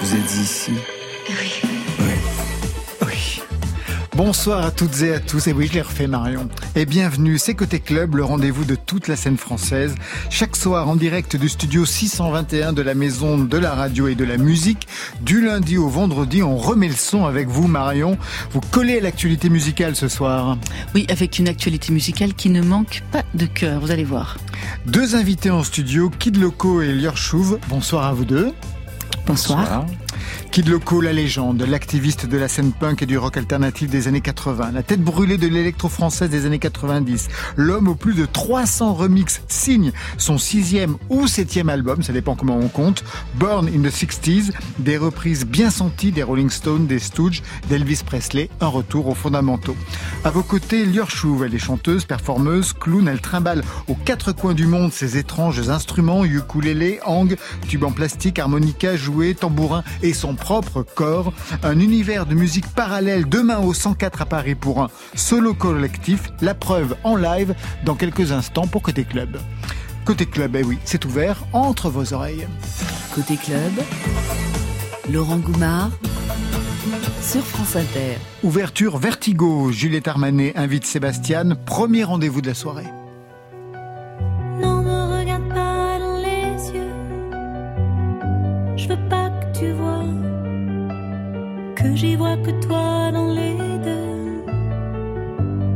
Vous êtes ici Bonsoir à toutes et à tous, et oui je l'ai refait Marion. Et bienvenue, c'est Côté Club, le rendez-vous de toute la scène française. Chaque soir en direct du studio 621 de la Maison de la Radio et de la Musique. Du lundi au vendredi, on remet le son avec vous Marion. Vous collez à l'actualité musicale ce soir. Oui, avec une actualité musicale qui ne manque pas de cœur, vous allez voir. Deux invités en studio, Kid Loco et Lior Chouve. Bonsoir à vous deux. Bonsoir. Bonsoir. Kid Loco, la légende, l'activiste de la scène punk et du rock alternatif des années 80, la tête brûlée de l'électro-française des années 90, l'homme aux plus de 300 remixes signe son sixième ou septième album, ça dépend comment on compte, Born in the 60s, des reprises bien senties des Rolling Stones, des Stooges, d'Elvis Presley, un retour aux fondamentaux. À vos côtés, Lior elle est chanteuse, performeuse, clown, elle trimballe aux quatre coins du monde ses étranges instruments, ukulélé, hang, tube en plastique, harmonica, jouet, tambourin et son propre corps, un univers de musique parallèle demain au 104 à Paris pour un solo collectif, la preuve en live dans quelques instants pour Côté Club. Côté Club, eh oui, c'est ouvert entre vos oreilles. Côté club, Laurent Goumard sur France Inter. Ouverture Vertigo, Juliette Armanet invite Sébastien, premier rendez-vous de la soirée. Non, me regarde pas dans les yeux. Je veux pas que j'y vois que toi dans les deux.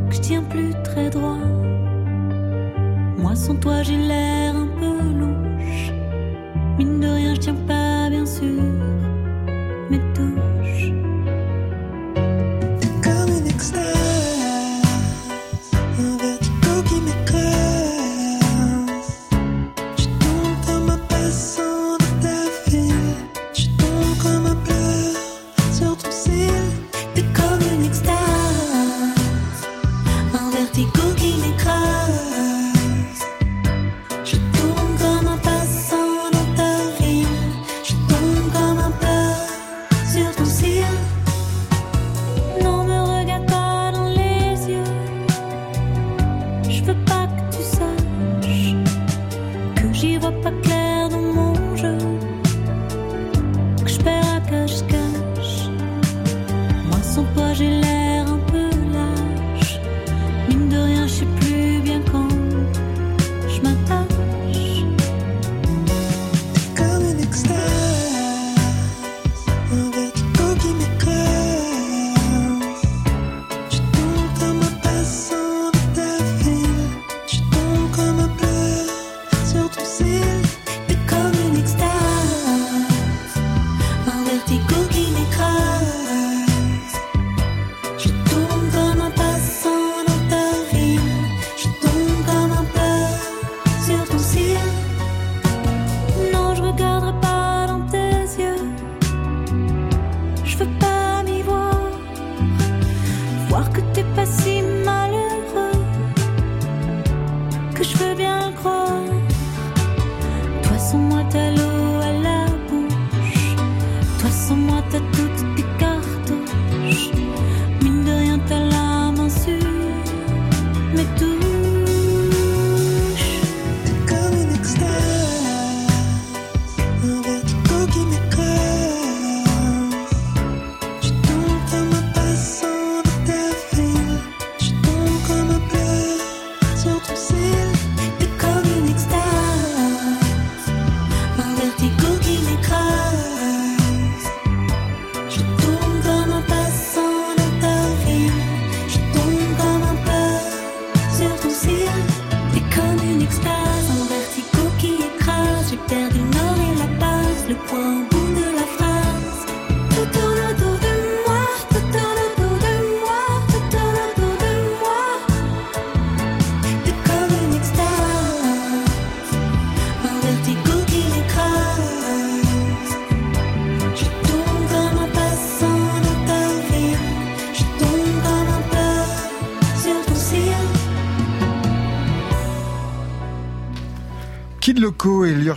Que je tiens plus très droit. Moi sans toi j'ai l'air un peu louche. Mine de rien, je tiens pas bien sûr mes touches.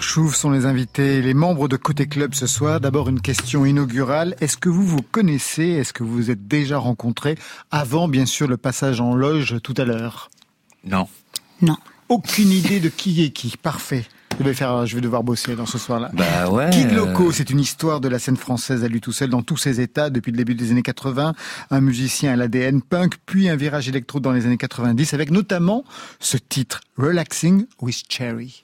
Chouve sont les invités, les membres de Côté Club ce soir. D'abord une question inaugurale. Est-ce que vous vous connaissez? Est-ce que vous vous êtes déjà rencontrés? Avant, bien sûr, le passage en loge tout à l'heure Non. Non. Aucune idée de qui est qui. Parfait. Je vais faire, je vais devoir bosser dans ce soir-là. Bah ouais. Kid euh, Loco, c'est une histoire de la scène française à lui tout seul dans tous ses états depuis le début des années 80. Un musicien à l'ADN punk, puis un virage électro dans les années 90 avec notamment ce titre, Relaxing with Cherry.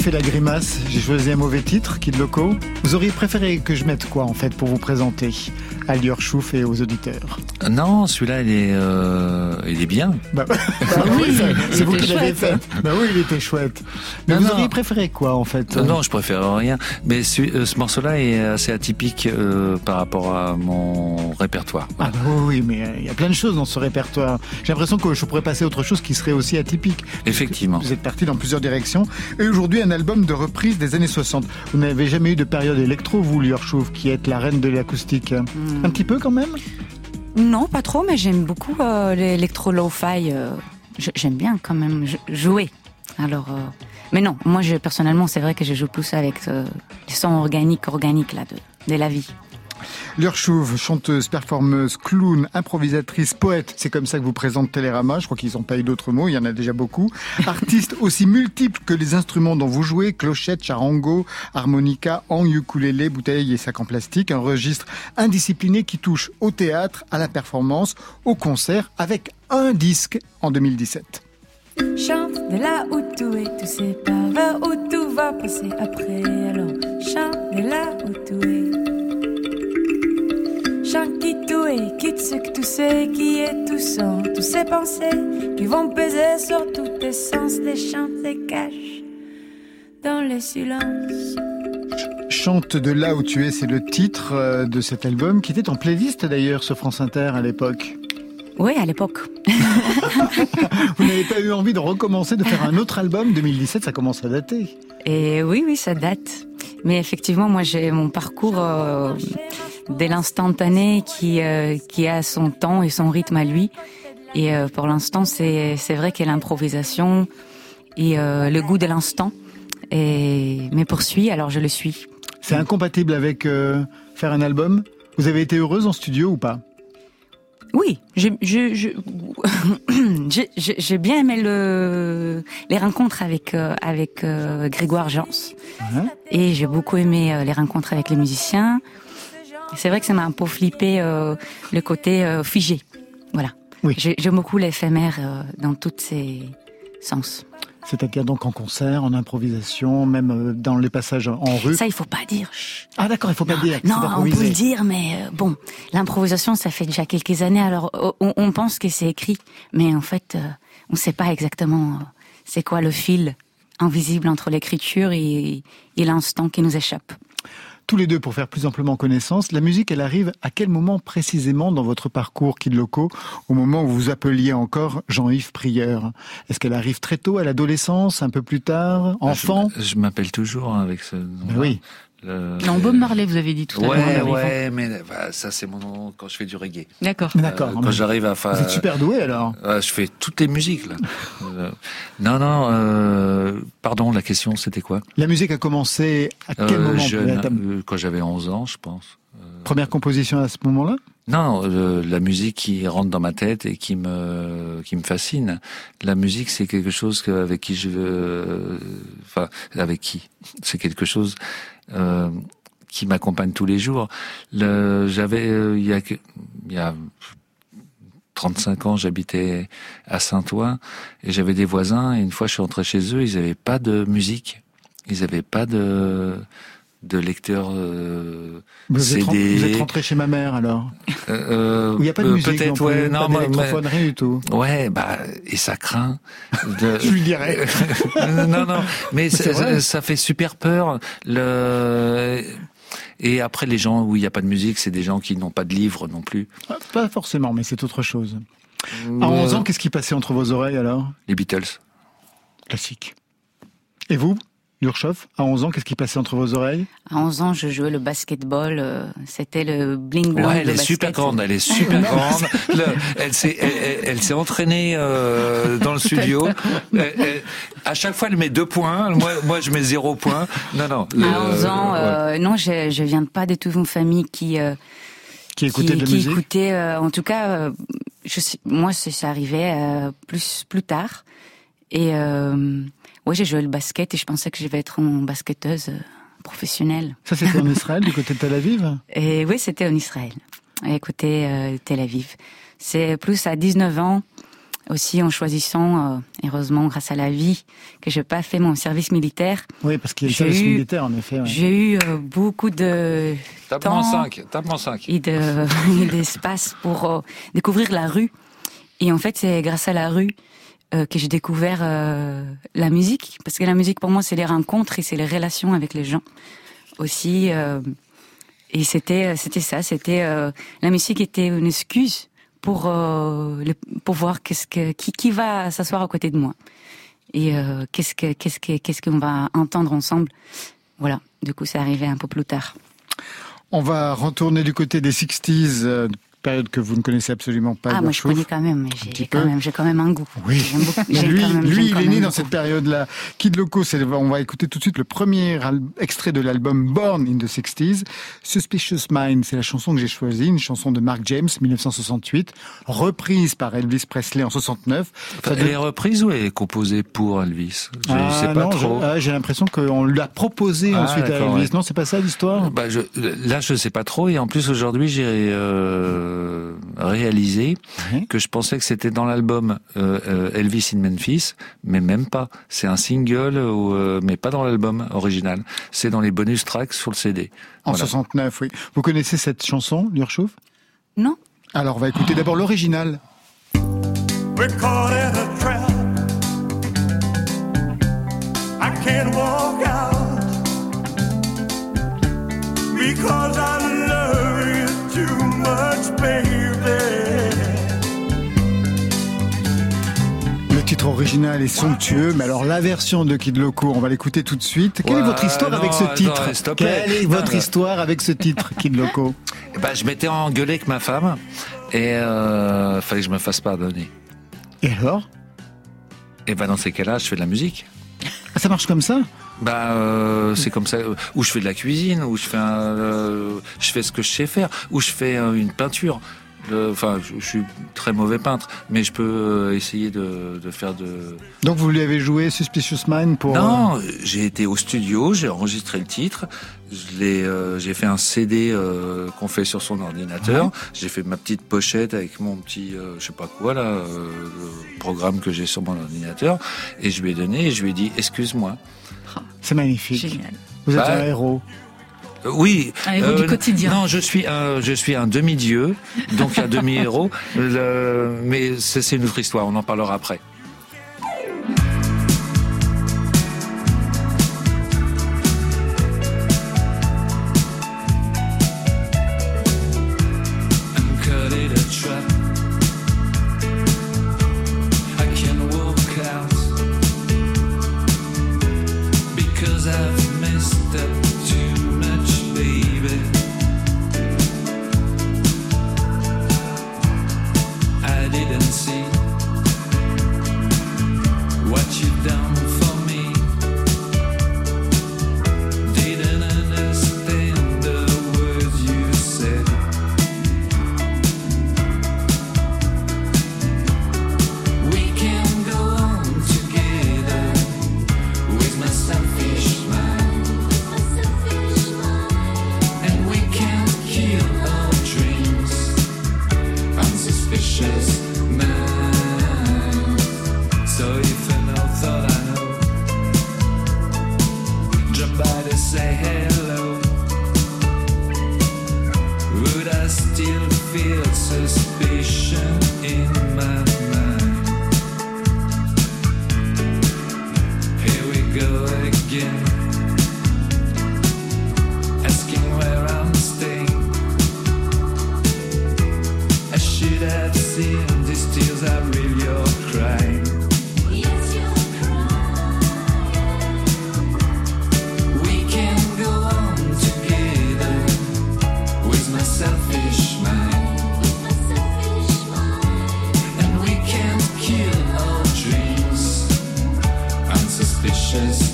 Fait la grimace, j'ai choisi un mauvais titre, Kid Loco. Vous auriez préféré que je mette quoi en fait pour vous présenter? À Lior Chouf et aux auditeurs Non, celui-là, il est, euh, il est bien. Bah, bah oui, c'est- vous était qui l'avez fait. chouette. Bah oui, il était chouette. Mais Non, vous non. auriez préféré quoi en fait Euh, Non, je préfère rien. Mais ce, euh, ce morceau-là est assez atypique euh, par rapport à mon répertoire. Ah bah oui, mais euh, il y a plein de choses dans ce répertoire. J'ai l'impression que je pourrais passer à autre chose qui serait aussi atypique. Effectivement. Vous êtes parti dans plusieurs directions. Et aujourd'hui, un album de reprise des années 60. Vous n'avez jamais eu de période électro, vous, Lior Chouf, qui êtes la reine de l'acoustique Hmm. Un petit peu quand même Non, pas trop, mais j'aime beaucoup euh, l'électro lo-fi. euh, j'aime bien quand même jouer. Alors, euh, mais non, moi, je, personnellement, c'est vrai que je joue plus avec les sons organiques, organiques là de la vie. Lior Chouve, chanteuse, performeuse, clown, improvisatrice, poète, c'est comme ça que vous présente Télérama, je crois qu'ils n'ont pas eu d'autres mots, il y en a déjà beaucoup. Artiste aussi multiple que les instruments dont vous jouez, clochette, charango, harmonica, en ukulélé, bouteille et sac en plastique, un registre indiscipliné qui touche au théâtre, à la performance, au concert, avec un disque en 2017. Chante de tout est, tu sais pas vers où tout va passer après. Alors chante de tout. Tout quitte ce que tu sais, qui est tout sans, tous ces pensées qui vont peser sur tous tes sens, des chants, des caches dans le silence. Chante de là où tu es, c'est le titre euh, de cet album qui était en playlist d'ailleurs sur France Inter à l'époque. Oui, à l'époque. Vous n'avez pas eu envie de recommencer, de faire un autre album 2017, ça commence à dater. Et oui, oui, ça date. Mais effectivement, moi, j'ai mon parcours euh, de l'instantané qui euh, qui a son temps et son rythme à lui. Et euh, pour l'instant, c'est c'est vrai que l'improvisation et euh, le goût de l'instant et me poursuit. Alors je le suis. C'est incompatible avec euh, faire un album? Vous avez été heureuse en studio ou pas? Oui, j'ai je, je, bien aimé le, les rencontres avec euh, avec euh, Grégoire Jans et j'ai beaucoup aimé euh, les rencontres avec les musiciens. C'est vrai que ça m'a un peu flippé le côté figé. Voilà. Oui. J'ai- J'aime beaucoup l'éphémère dans tous ses sens. C'est-à-dire donc en concert, en improvisation, même euh, dans les passages en rue. Ça, il faut pas dire. Ah d'accord, il faut pas dire. Non, on peut le dire, mais euh, bon, l'improvisation, ça fait déjà quelques années. Alors, euh, on, on pense que c'est écrit, mais en fait, euh, on ne sait pas exactement euh, c'est quoi le fil invisible entre l'écriture et, et l'instant qui nous échappe. Tous les deux, pour faire plus amplement connaissance, la musique, elle arrive à quel moment précisément dans votre parcours, Kid Loco, au moment où vous appeliez encore Jean-Yves Prieur Est-ce qu'elle arrive très tôt, à l'adolescence, un peu plus tard, enfant? Je, je m'appelle toujours hein, avec ce nom. Ben oui. Le- Non, Bob Marley, vous avez dit tout à l'heure. Ouais, ouais, mais bah, ça c'est mon nom quand je fais du reggae. D'accord. D'accord. Euh, quand j'arrive à faire, Vous êtes super doué alors. Euh, je fais toutes les musiques là. Euh, non, non. Euh, pardon, la question c'était quoi? La musique a commencé à quel Euh, moment jeune, euh, Quand j'avais 11 ans, je pense. Première composition à ce moment-là? Non, euh, la musique qui rentre dans ma tête et qui me qui me fascine. La musique, c'est quelque chose que, avec qui je veux, enfin avec qui, c'est quelque chose euh, qui m'accompagne tous les jours. Le, j'avais euh, il y a il y a 35 ans, j'habitais à Saint-Ouen et j'avais des voisins et une fois je suis rentré chez eux, ils avaient pas de musique, ils avaient pas de de lecteur euh, vous êtes, CD. vous êtes rentré chez ma mère alors euh, Où il n'y a pas de euh, musique Peut-être, non ouais. pas Non, moi, d'électrophone, rien du tout. moi- ouais, bah, et ça craint. De... Je lui dirais. non, non, mais c'est ça, fait super peur. Le... Et après, les gens où il n'y a pas de musique, c'est des gens qui n'ont pas de livres non plus. Ah, Pas forcément, mais c'est autre chose. À 11 ans, qu'est-ce qui passait entre vos oreilles alors? Les Beatles. Classique. Et vous? Lurchoff, à 11 ans, qu'est-ce qui passait entre vos oreilles? À 11 ans, je jouais le basketball. euh, C'était le bling blanc. Ouais, elle de est basket. super grande, elle est super grande. Le- elle s'est, elle, elle- elle s'est entraînée euh, dans le studio. Elle- elle- à chaque fois, elle met deux points. Moi, moi, je mets zéro point. Non, non. le- À 11 ans, ouais. euh, non, je, je viens pas du tout d'une famille qui euh, Qui écoutait de la qui musique? écoutait, euh, en tout cas, euh, je sais, moi, c'est ça arrivait euh, plus plus tard. Et ouais, j'ai joué le basket et je pensais que je vais être une basketteuse euh, professionnelle. Ça, c'était en Israël, du côté de Tel Aviv? Et oui, c'était en Israël, à côté euh, Tel Aviv. C'est plus à 19 ans aussi en choisissant, euh, heureusement grâce à la vie, que j'ai pas fait mon service militaire. Oui, parce qu'il y a le J'ai service eu- militaire, en effet. ouais. J'ai eu euh, beaucoup de Tape-moi temps 5, tape-moi 5. et de et d'espace pour euh, découvrir la rue. Et en fait, c'est grâce à la rue euh, que j'ai découvert euh, la musique, parce que la musique pour moi, c'est les rencontres et c'est les relations avec les gens aussi. euh, et c'était c'était ça, c'était euh, la musique était une excuse pour euh, le- pour voir qu'est-ce que qui qui va s'asseoir à côté de moi et euh, qu'est-ce que qu'est-ce que qu'est-ce qu'on va entendre ensemble. Voilà. Du coup, c'est arrivé un peu plus tard. On va retourner du côté des 60s, euh, période que vous ne connaissez absolument pas. Ah, moi je connais quand même, j'ai quand même, j'ai quand même un goût. Oui. J'aime beaucoup- lui, quand même- lui il quand est né dans cette période-là. Kid Loco, on va écouter tout de suite le premier extrait de l'album Born in the 60s. Suspicious Mind, c'est la chanson que j'ai choisie, une chanson de Mark James, 1968, reprise par Elvis Presley en 69. Ça Elle est reprise ou elle est composée pour Elvis? Je Ah, sais pas non, trop. ah, j'ai l'impression qu'on l'a proposé Ah, ensuite à Elvis. ouais. Non, c'est pas ça l'histoire? Bah, je, là, je sais pas trop. Et en plus, aujourd'hui, j'ai euh, réalisé Ouais. que je pensais que c'était dans l'album euh, euh, Elvis in Memphis, mais même pas. C'est un single, euh, mais pas dans l'album original. C'est dans les bonus tracks sur le CD. En Voilà. 69, oui. Vous connaissez cette chanson, Lurchouf Non, Alors, on va écouter d'abord l'original. I can't walk out because I Le titre original est somptueux, mais alors la version de Kid Loco, on va l'écouter tout de suite. Quelle est votre histoire non, avec ce titre. Quelle est votre Non, histoire avec ce titre, Kid Loco Eh ben, je m'étais engueulé avec ma femme et euh, fallait que je me fasse pardonner. Et alors? Et ben dans ces cas-là, je fais de la musique. Ah, Ça marche comme ça? Bah, euh, c'est comme ça. euh, Ou je fais de la cuisine, ou je fais, un, euh, je fais ce que je sais faire, ou je fais euh, une peinture. Le- Enfin, je, suis très mauvais peintre, mais je peux euh, essayer de, de faire de. Donc vous lui avez joué Suspicious Mind pour... euh, Non, j'ai été au studio, j'ai enregistré le titre, je l'ai, euh, j'ai fait un CD euh, qu'on fait sur son ordinateur, j'ai fait ma petite pochette avec mon petit, euh, je sais pas quoi là, euh, le programme que j'ai sur mon ordinateur, et je lui ai donné, et je lui ai dit, excuse-moi. C'est magnifique. Génial. Vous êtes Bah, un héros. Euh, Oui. Un héros du quotidien. Non, je suis un, je suis un demi-dieu, donc un demi-héros. Mais c'est c'est une autre histoire, on en parlera après. Suspicious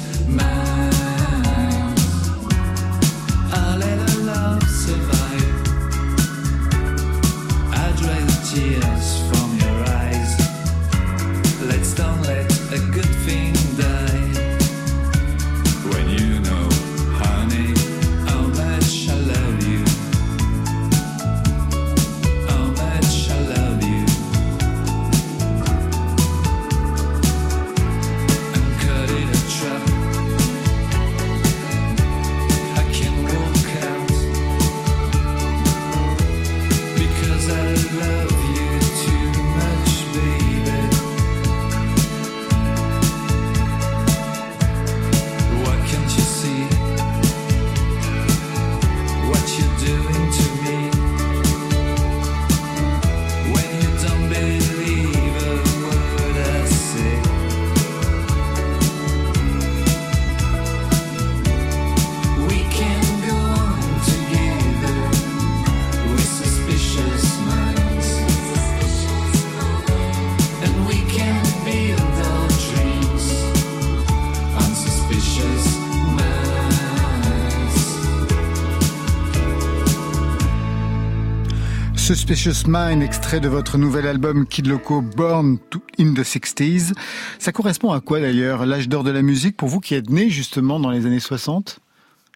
Suspicious Mind, extrait de votre nouvel album Kid Loco Born in the 60s. Ça correspond à quoi d'ailleurs L'âge d'or de la musique pour vous qui êtes né justement dans les années 60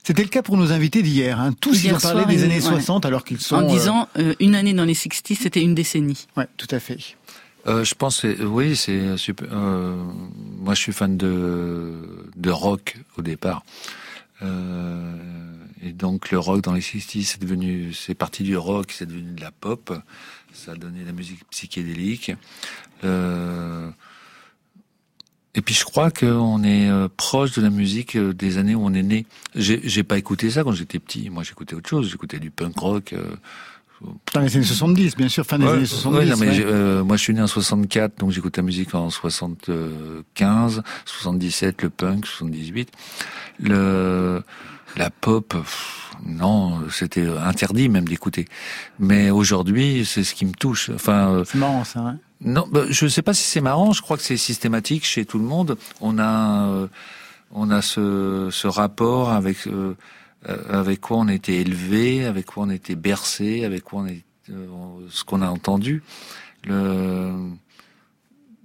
C'était le cas pour nos invités d'hier. Hein. Tous Hier ils ont parlé soir, des ils- années ouais. 60 alors qu'ils sont... En euh, disant euh, une année dans les 60, c'était une décennie. Ouais, tout à fait. Euh, je pense, que- oui, c'est super. euh, moi, je suis fan de de rock au départ, Euh, et donc le rock dans les 60 c'est devenu, c'est parti du rock, c'est devenu de la pop. Ça a donné la musique psychédélique. Euh, et puis je crois qu'on est euh, proche de la musique euh, des années où on est né. J'ai pas écouté ça quand j'étais petit. Moi, j'écoutais autre chose. J'écoutais du punk rock. euh, Dans les années 70, bien sûr, fin des Ouais, années 70. ouais, non, mais ouais. euh, moi, je suis né en 64, donc j'écoute la musique en 75, 77, le punk, 78. Le, la pop, pff, non, c'était interdit même d'écouter. Mais aujourd'hui, c'est ce qui me touche. Enfin, euh, C'est marrant ça. Hein non, bah, je ne sais pas si c'est marrant. Je crois que c'est systématique chez tout le monde. On a, euh, on a ce, ce rapport avec euh, avec quoi on a été élevé, avec quoi on a été bercé, avec quoi on est, euh, ce qu'on a entendu. Le,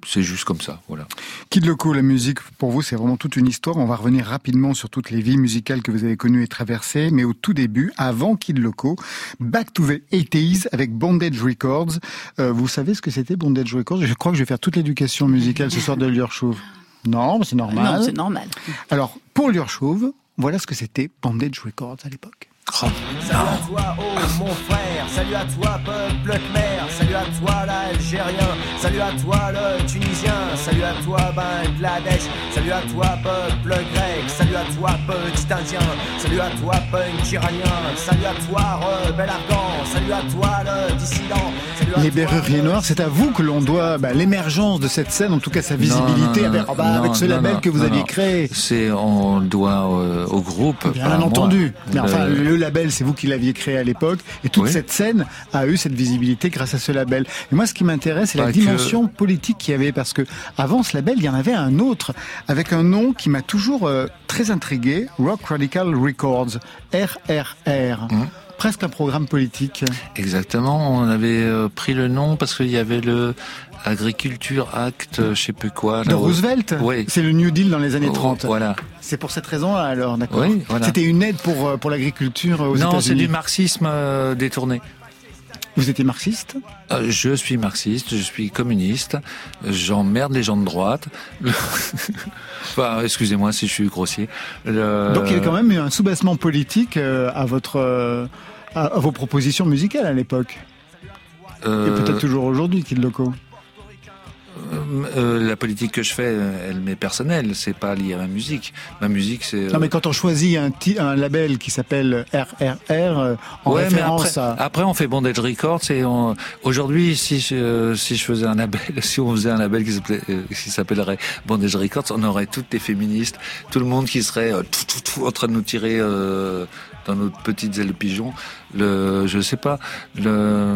c'est juste comme ça, voilà. Kid Loco, la musique, pour vous, c'est vraiment toute une histoire. On va revenir rapidement sur toutes les vies musicales que vous avez connues et traversées. Mais au tout début, avant Kid Loco, Back to the 80s avec Bondage Records. Euh, vous savez ce que c'était Bondage Records? Je crois que je vais faire toute l'éducation musicale ce soir de Lior Chauve. Non, mais c'est normal. Non, c'est normal. Alors, pour Lior Chauve, voilà ce que c'était Bondage Records à l'époque. Oh, oh mon frère, salut à toi, peuple khmer, salut à toi, l'Algérien, salut à toi, le Tunisien, salut à toi, Bangladesh, salut à toi, peuple grec, salut à toi, petit Indien, salut à toi, punk iranien, salut à toi, rebelle afghan, salut à toi, le dissident, salut à Les Berruriers Noirs, c'est à vous que l'on doit bah, l'émergence de cette scène, en tout cas sa visibilité, non, non, avec, oh, bah, non, avec ce non, label non, que vous non, aviez créé. C'est on le doit euh, au groupe. Bien moi. entendu. Mais enfin, Le- le label, c'est vous qui l'aviez créé à l'époque. Et toute Oui. cette scène a eu cette visibilité grâce à ce label. Et moi, ce qui m'intéresse, c'est la que- dimension politique qu'il y avait. Parce que avant ce label, il y en avait un autre, avec un nom qui m'a toujours euh, très intrigué. Rock Radical Records. RRR. Presque un programme politique. Exactement, on avait euh, pris le nom parce qu'il y avait le Agriculture Act, euh, je sais plus quoi. De Roosevelt Oui. C'est le New Deal dans les années Oh, 30. Voilà. C'est pour cette raison-là, alors, d'accord. Oui, voilà. C'était une aide pour, euh, pour l'agriculture aux non, c'est États-Unis. du marxisme détourné. Vous étiez marxiste? Euh, je suis marxiste, je suis communiste, j'emmerde les gens de droite. enfin, excusez-moi si je suis grossier. Le- Donc il y avait quand même eu un soubassement politique euh, à votre euh, à, vos propositions musicales à l'époque. Et peut-être toujours aujourd'hui, Kid Loco. Euh, euh, la politique que je fais, euh, elle m'est personnelle, c'est pas lié à ma musique. Ma musique, c'est. euh, Non mais quand on choisit un, un label qui s'appelle RRR en ouais, mais référence après, à... après on fait Bondage Records et on- aujourd'hui si je, si je faisais un label, si on faisait un label qui s'appellerait Bondage Records, on aurait toutes les féministes, tout le monde qui serait tout, tout, tout en train de nous tirer euh, dans nos petites ailes de pigeon. Le, je sais pas, le,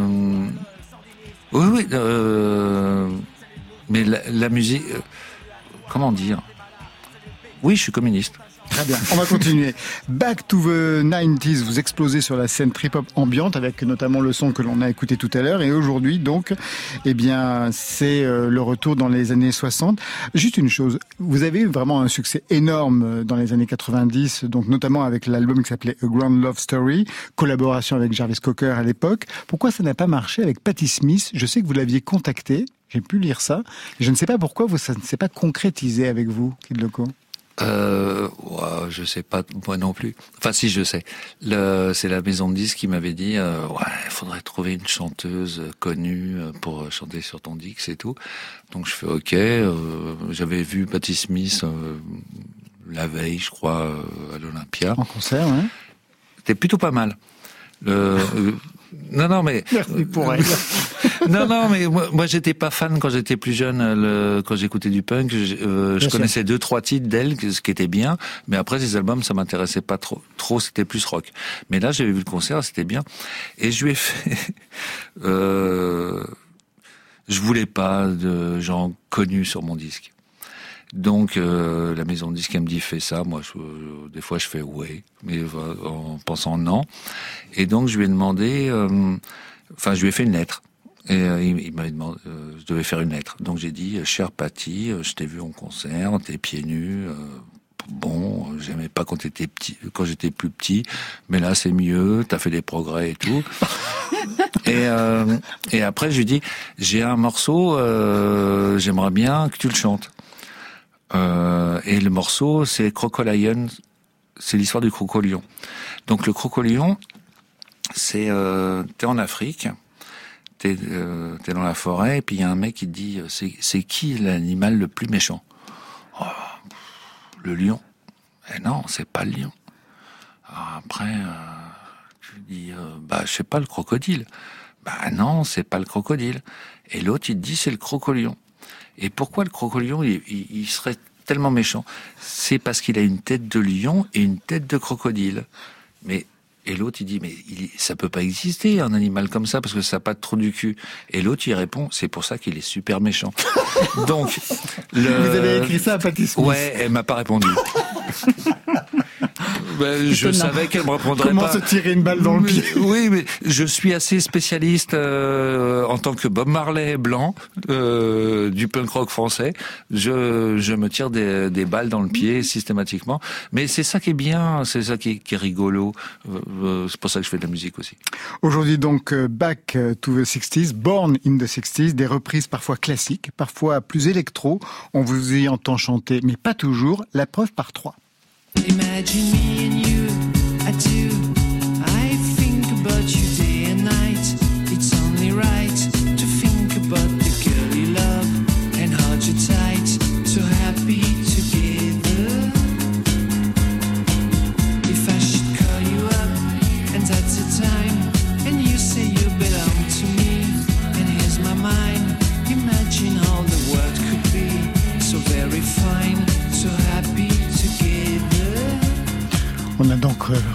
oui oui, euh, mais la, la musique, euh, comment dire? Oui, je suis communiste. Très bien, on va continuer. Back to the 90s, vous explosez sur la scène trip-hop ambiante avec notamment le son que l'on a écouté tout à l'heure. Et aujourd'hui, donc, eh bien, c'est euh, le retour dans les années 60. Juste une chose, vous avez eu vraiment un succès énorme euh, dans les années 90, donc notamment avec l'album qui s'appelait A Grand Love Story, collaboration avec Jarvis Cocker à l'époque. Pourquoi ça n'a pas marché avec Patti Smith? Je sais que vous l'aviez contacté, j'ai pu lire ça. Je ne sais pas pourquoi vous, ça ne s'est pas concrétisé avec vous, Kid Loco. Euh, ouais, je sais pas moi non plus. Enfin, si je sais. C'est la maison de disques qui m'avait dit, euh, ouais, il faudrait trouver une chanteuse connue euh, pour chanter sur ton disque et tout. Donc je fais ok. Euh, j'avais vu Patti Smith euh, la veille, je crois, euh, à l'Olympia. En concert, hein C'était plutôt pas mal. Le, euh, non, non, mais Merci pour elle. non, non, mais moi, moi j'étais pas fan quand j'étais plus jeune. Le, quand j'écoutais du punk, je, euh, je Bien sûr. connaissais deux, trois titres d'elle, ce qui était bien. Mais après, ces albums, ça m'intéressait pas trop. Trop, c'était plus rock. Mais là, j'avais vu le concert, c'était bien. Et je lui ai fait. euh, je voulais pas de gens connus sur mon disque. Donc euh, la maison de disque elle me dit fais ça, moi je, euh, des fois je fais ouais, mais euh, en pensant non. Et donc je lui ai demandé, euh, enfin je lui ai fait une lettre. Et euh, il, il m'avait demandé, euh, je devais faire une lettre. Donc j'ai dit, cher Patty, euh, je t'ai vu en concert, t'es pieds nus. euh, bon, euh, j'aimais pas quand t'étais petit, quand j'étais plus petit, mais là c'est mieux, t'as fait des progrès et tout. et, euh, et après je lui dis, j'ai un morceau, euh, j'aimerais bien que tu le chantes. Euh, et le morceau, c'est Crocolion, c'est l'histoire du crocolion. Donc le crocolion, c'est euh, t'es en Afrique, t'es euh, dans la forêt, et puis il y a un mec qui te dit, euh, c'est qui l'animal le plus méchant? Oh, Le lion. Eh non, c'est pas le lion. Après, euh, tu dis, euh, bah je sais pas le crocodile. Bah non, c'est pas le crocodile. Et l'autre il te dit c'est le crocolion. Et pourquoi le crocolion, il serait tellement méchant? C'est parce qu'il a une tête de lion et une tête de crocodile. Mais et l'autre, il dit, mais il, ça peut pas exister un animal comme ça parce que ça n'a pas de trou du cul. Et l'autre, il répond, c'est pour ça qu'il est super méchant. Donc, le... Vous avez écrit ça à Smith Ouais, elle m'a pas répondu. Ben, je savais qu'elle me répondrait Comment pas. se tirer une balle dans le pied? Oui, mais je suis assez spécialiste euh, en tant que Bob Marley blanc euh, du punk rock français. Je, je me tire des, des balles dans le pied systématiquement. Mais c'est ça qui est bien, c'est ça qui est, qui est rigolo. Euh, c'est pour ça que je fais de la musique aussi. Aujourd'hui donc Back to the 60s, Born in the 60s, des reprises parfois classiques, parfois plus électro. On vous y entend chanter, mais pas toujours. La preuve par trois. Imagine me and you, I do.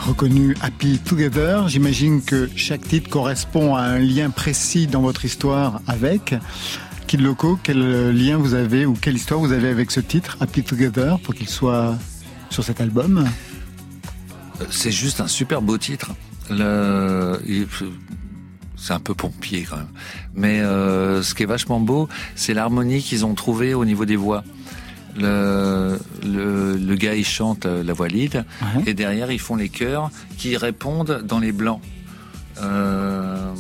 Reconnu Happy Together. J'imagine que chaque titre correspond à un lien précis dans votre histoire avec. Kid Loco, quel lien vous avez ou quelle histoire vous avez avec ce titre, Happy Together, pour qu'il soit sur cet album? C'est juste un super beau titre. C'est un peu pompier quand même. Mais euh, ce qui est vachement beau, c'est l'harmonie qu'ils ont trouvée au niveau des voix. Le, le, le gars il chante la voix lead Ouais. et derrière ils font les chœurs qui répondent dans les blancs. Euh,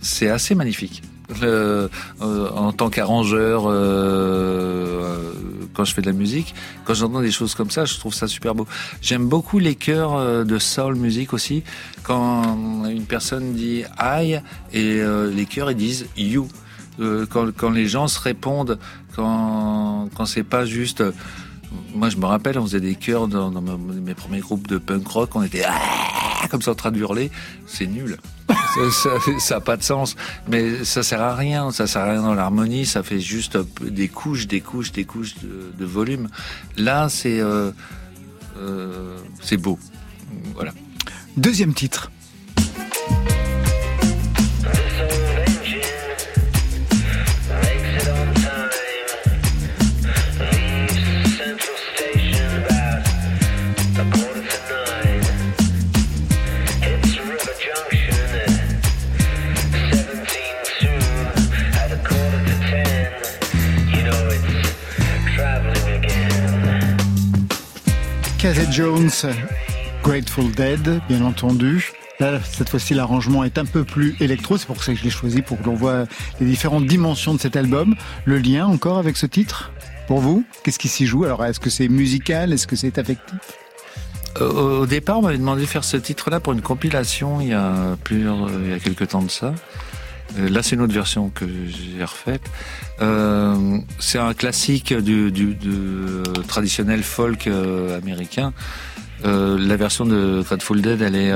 c'est assez magnifique. Le- euh, en tant qu'arrangeur, euh, euh, quand je fais de la musique, quand j'entends des choses comme ça, je trouve ça super beau. J'aime beaucoup les chœurs euh, de soul music aussi. Quand une personne dit I et les chœurs ils disent you. Euh, quand, quand les gens se répondent, quand, quand c'est pas juste. Moi, je me rappelle, on faisait des chœurs dans, dans mes premiers groupes de punk rock. On était Ah comme ça en train de hurler. C'est nul. ça, ça, ça a pas de sens. Mais ça sert à rien. Ça sert à rien dans l'harmonie. Ça fait juste des couches, des couches, des couches de, de volume. Là, c'est euh, euh, c'est beau. Voilà. Deuxième titre. Jones, Grateful Dead, bien entendu. Là, cette fois-ci, l'arrangement est un peu plus électro. C'est pour ça que je l'ai choisi, pour que l'on voit les différentes dimensions de cet album. Le lien encore avec ce titre Pour vous Qu'est-ce qui s'y joue? Alors, est-ce que c'est musical? Est-ce que c'est affectif? Au départ, on m'avait demandé de faire ce titre-là pour une compilation il y a plusieurs, euh, il y a quelques temps de ça. Euh, Là, c'est une autre version que j'ai refaite. Euh, c'est un classique du, du, du, euh, traditionnel folk euh, américain. Euh, la version de Grateful Dead, elle est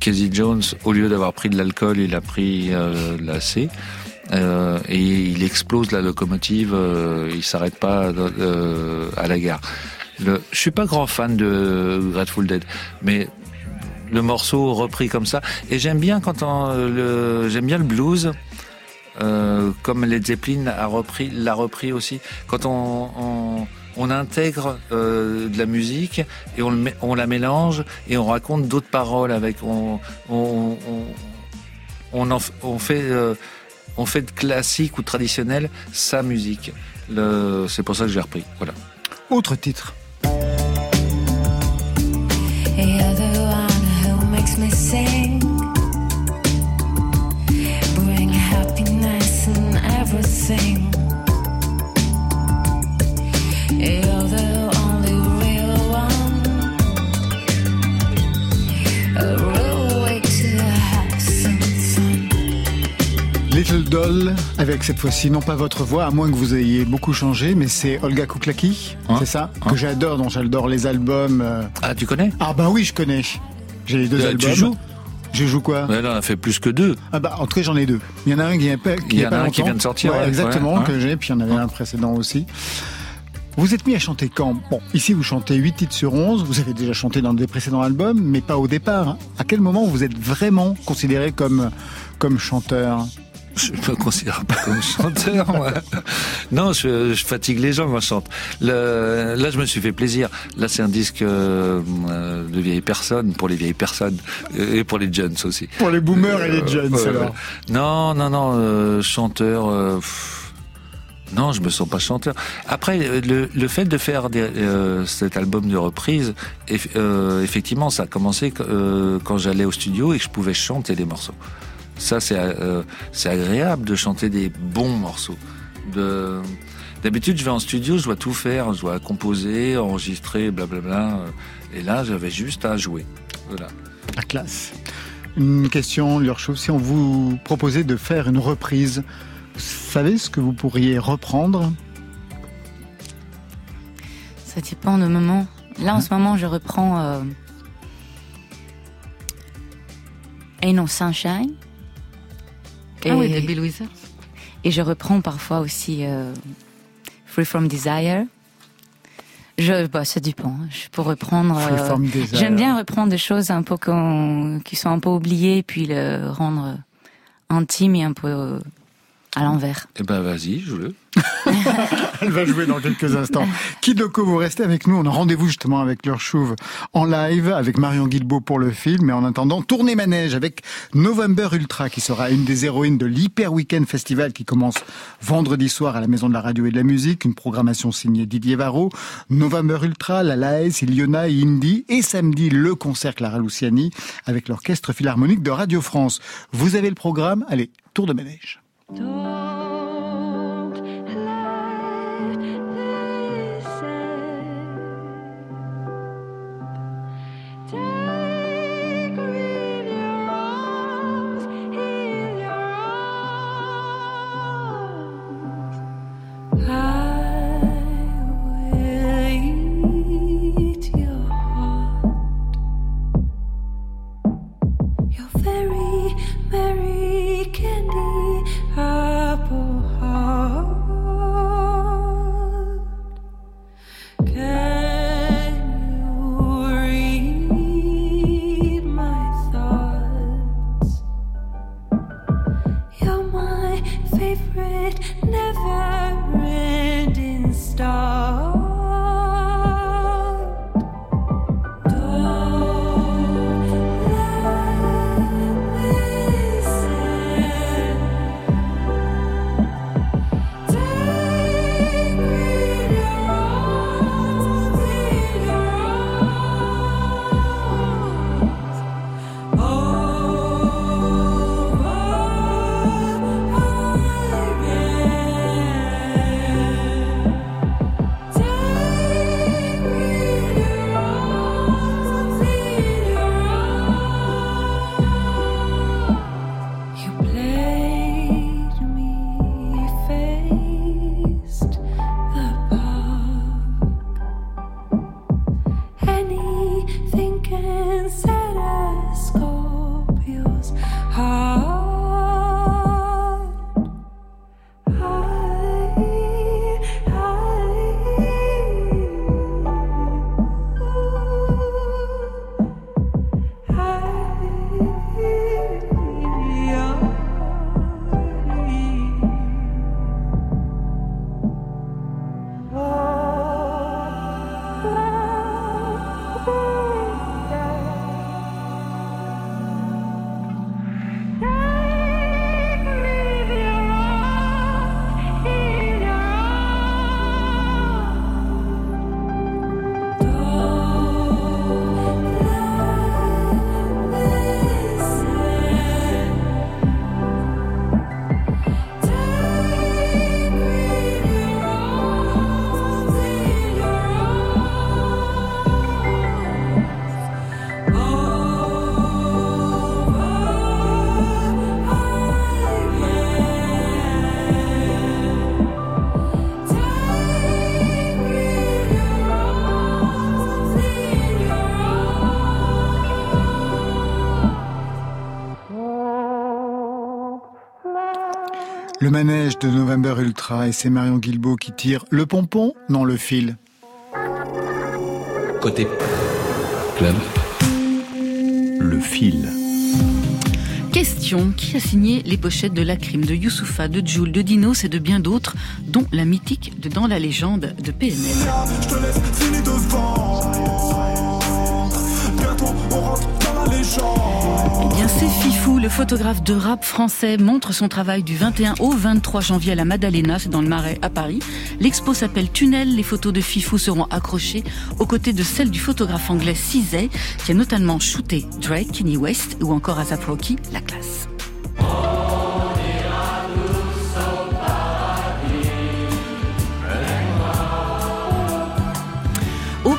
Casey Jones, au lieu d'avoir pris de l'alcool, il a pris de la C. Et il explose la locomotive, il s'arrête pas à la gare. Je suis pas grand fan de Grateful Dead, mais le morceau repris comme ça, et j'aime bien quand on, le, j'aime bien le blues, euh, comme Led Zeppelin a repris, l'a repris aussi. Quand on, on, intègre euh, de la musique et on, on la mélange et on raconte d'autres paroles avec, on, on, on, on, fait, euh, on fait de classique ou traditionnel sa musique. C'est pour ça que j'ai repris. Voilà. Autre titre. Avec cette fois-ci non pas votre voix, à moins que vous ayez beaucoup changé, mais c'est Olga Kuklaki, Hein c'est ça Hein Que j'adore, dont j'adore les albums. euh. Ah, tu connais? Ah bah oui, je connais. J'ai les deux Euh, albums. Tu joues Je joue quoi Mais là, on a fait plus que deux. Ah bah en tout cas j'en ai deux. Il y en a un qui est pas, qui Il y est en pas a un qui longtemps. vient de sortir, Ouais, ouais, exactement ouais, que j'ai. Puis il y en avait un précédent aussi. Vous êtes mis à chanter quand? Bon, ici vous chantez 8 titres sur 11, vous avez déjà chanté dans des précédents albums, mais pas au départ. À quel moment vous êtes vraiment considéré comme, comme chanteur? Je me considère pas comme chanteur. moi. Non, je, je fatigue les gens quand je chante. Le- là, je me suis fait plaisir. Là, c'est un disque euh, euh, de vieilles personnes, pour les vieilles personnes, et pour les jeunes aussi. Pour les boomers et les jeunes, ouais, alors. Non, non, non, euh, chanteur. euh, pff, non, je me sens pas chanteur. Après, euh, le, le fait de faire des, euh, cet album de reprise, eff- euh, effectivement, ça a commencé euh, quand j'allais au studio et que je pouvais chanter des morceaux. Ça, c'est euh, c'est agréable de chanter des bons morceaux. De... D'habitude, je vais en studio, je dois tout faire, je dois composer, enregistrer, blablabla. Et là, j'avais juste à jouer. Voilà. La classe. Une question, Lurchouf, si on vous proposait de faire une reprise, vous savez ce que vous pourriez reprendre? Ça dépend de moment. Là, en ce moment, je reprends euh, Ain't No Sunshine. Et, Ah oui, de Bill Withers. et je reprends parfois aussi euh, Free From Desire. Je, bah, ça dépend. Je peux reprendre. Free euh, From Desire. J'aime bien reprendre des choses un peu qui sont un peu oubliées, puis le rendre intime et un peu euh, à l'envers. Eh ben, vas-y, joue-le. Elle va jouer dans quelques instants. Kidoko, vous restez avec nous. On a rendez-vous justement avec Lurchouve en live, avec Marion Guilbeault pour le film. Mais en attendant, tournez manège avec November Ultra, qui sera une des héroïnes de l'Hyper Weekend Festival qui commence vendredi soir à la Maison de la Radio et de la Musique. Une programmation signée Didier Varro. November Ultra, La Laes, Iliona et Indy. Et samedi, le concert Clara Luciani avec l'Orchestre Philharmonique de Radio France. Vous avez le programme. Allez, tour de manège. Don't manège de November Ultra et c'est Marion Guilbault qui tire le pompon, non le fil. Côté club, le fil. Question qui a signé les pochettes de La Crime, de Youssoufa, de Jules, de Dinos et de bien d'autres, dont la mythique de Dans la légende de PNL. Je te laisse filer devant. C'est Fifou, le photographe de rap français, montre son travail du 21 au 23 janvier à la Madalena, c'est dans le Marais à Paris. L'expo s'appelle Tunnel. Les photos de Fifou seront accrochées aux côtés de celles du photographe anglais Cizay, qui a notamment shooté Drake, Kanye West ou encore Asap Rocky, la classe.